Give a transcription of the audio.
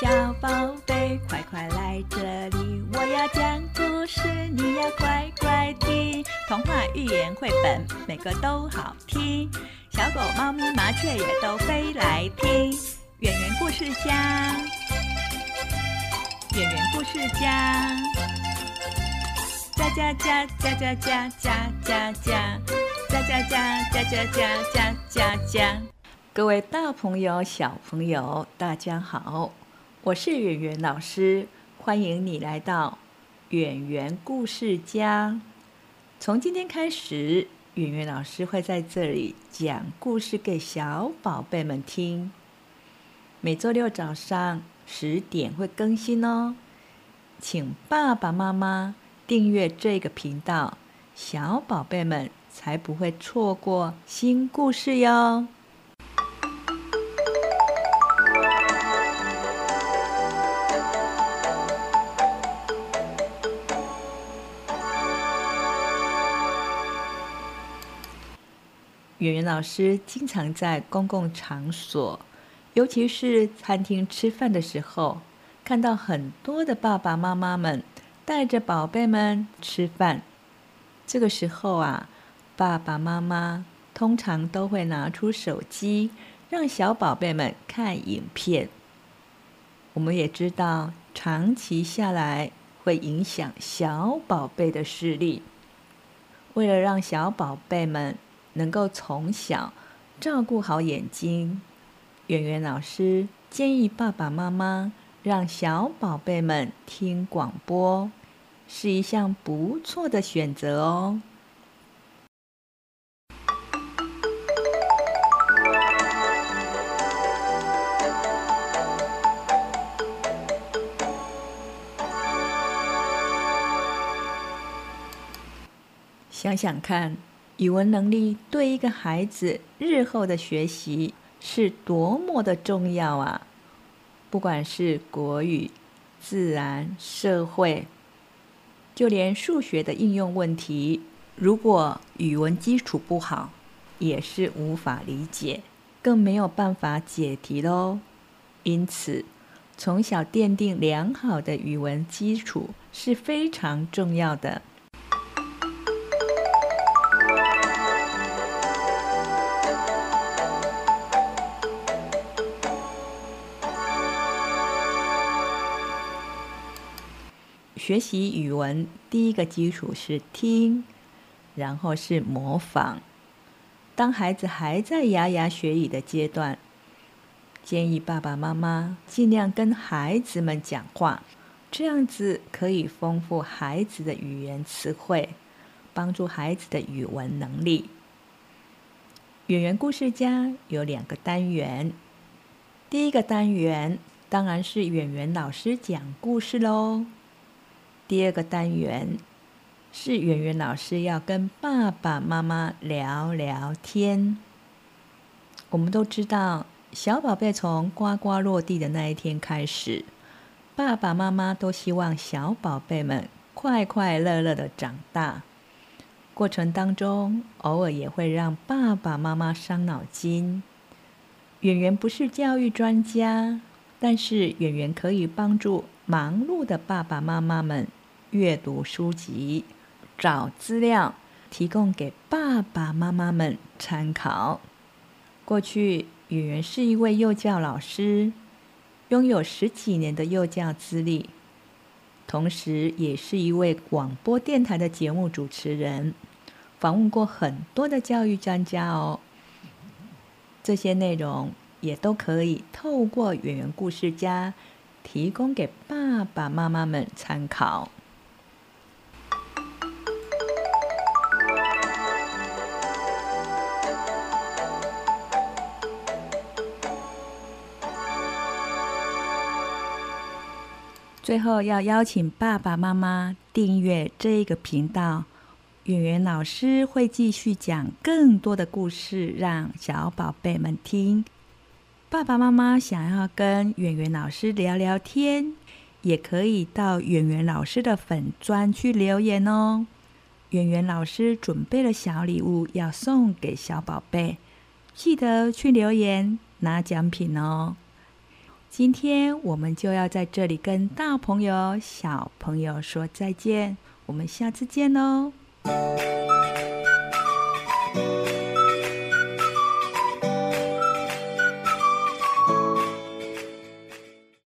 小宝贝，快快来这里！我要讲故事，你要乖乖听。童话、寓言、绘本，每个都好听。小狗、猫咪、麻雀也都飞来听。圆圆故事家，圆圆故事家，家家家家家家家家家家家家家家家家。各位大朋友、小朋友，大家好。我是圆圆老师，欢迎你来到圆圆故事家。从今天开始，圆圆老师会在这里讲故事给小宝贝们听。每周六早上十点会更新哦，请爸爸妈妈订阅这个频道，小宝贝们才不会错过新故事哟。圆圆老师经常在公共场所，尤其是餐厅吃饭的时候，看到很多的爸爸妈妈们带着宝贝们吃饭。这个时候啊，爸爸妈妈通常都会拿出手机，让小宝贝们看影片。我们也知道，长期下来会影响小宝贝的视力。为了让小宝贝们，能够从小照顾好眼睛，圆圆老师建议爸爸妈妈让小宝贝们听广播，是一项不错的选择哦。想想看。语文能力对一个孩子日后的学习是多么的重要啊！不管是国语、自然、社会，就连数学的应用问题，如果语文基础不好，也是无法理解，更没有办法解题喽。因此，从小奠定良好的语文基础是非常重要的。学习语文第一个基础是听，然后是模仿。当孩子还在牙牙学语的阶段，建议爸爸妈妈尽量跟孩子们讲话，这样子可以丰富孩子的语言词汇，帮助孩子的语文能力。演员故事家有两个单元，第一个单元当然是演员老师讲故事喽。第二个单元是圆圆老师要跟爸爸妈妈聊聊天。我们都知道，小宝贝从呱呱落地的那一天开始，爸爸妈妈都希望小宝贝们快快乐乐的长大。过程当中，偶尔也会让爸爸妈妈伤脑筋。圆圆不是教育专家，但是圆圆可以帮助忙碌的爸爸妈妈们。阅读书籍，找资料，提供给爸爸妈妈们参考。过去，圆圆是一位幼教老师，拥有十几年的幼教资历，同时也是一位广播电台的节目主持人，访问过很多的教育专家哦。这些内容也都可以透过圆圆故事家提供给爸爸妈妈们参考。最后要邀请爸爸妈妈订阅这个频道，圆圆老师会继续讲更多的故事，让小宝贝们听。爸爸妈妈想要跟圆圆老师聊聊天，也可以到圆圆老师的粉专去留言哦。圆圆老师准备了小礼物要送给小宝贝，记得去留言拿奖品哦。今天我们就要在这里跟大朋友、小朋友说再见，我们下次见喽。